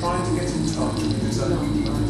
trying to get in touch with his own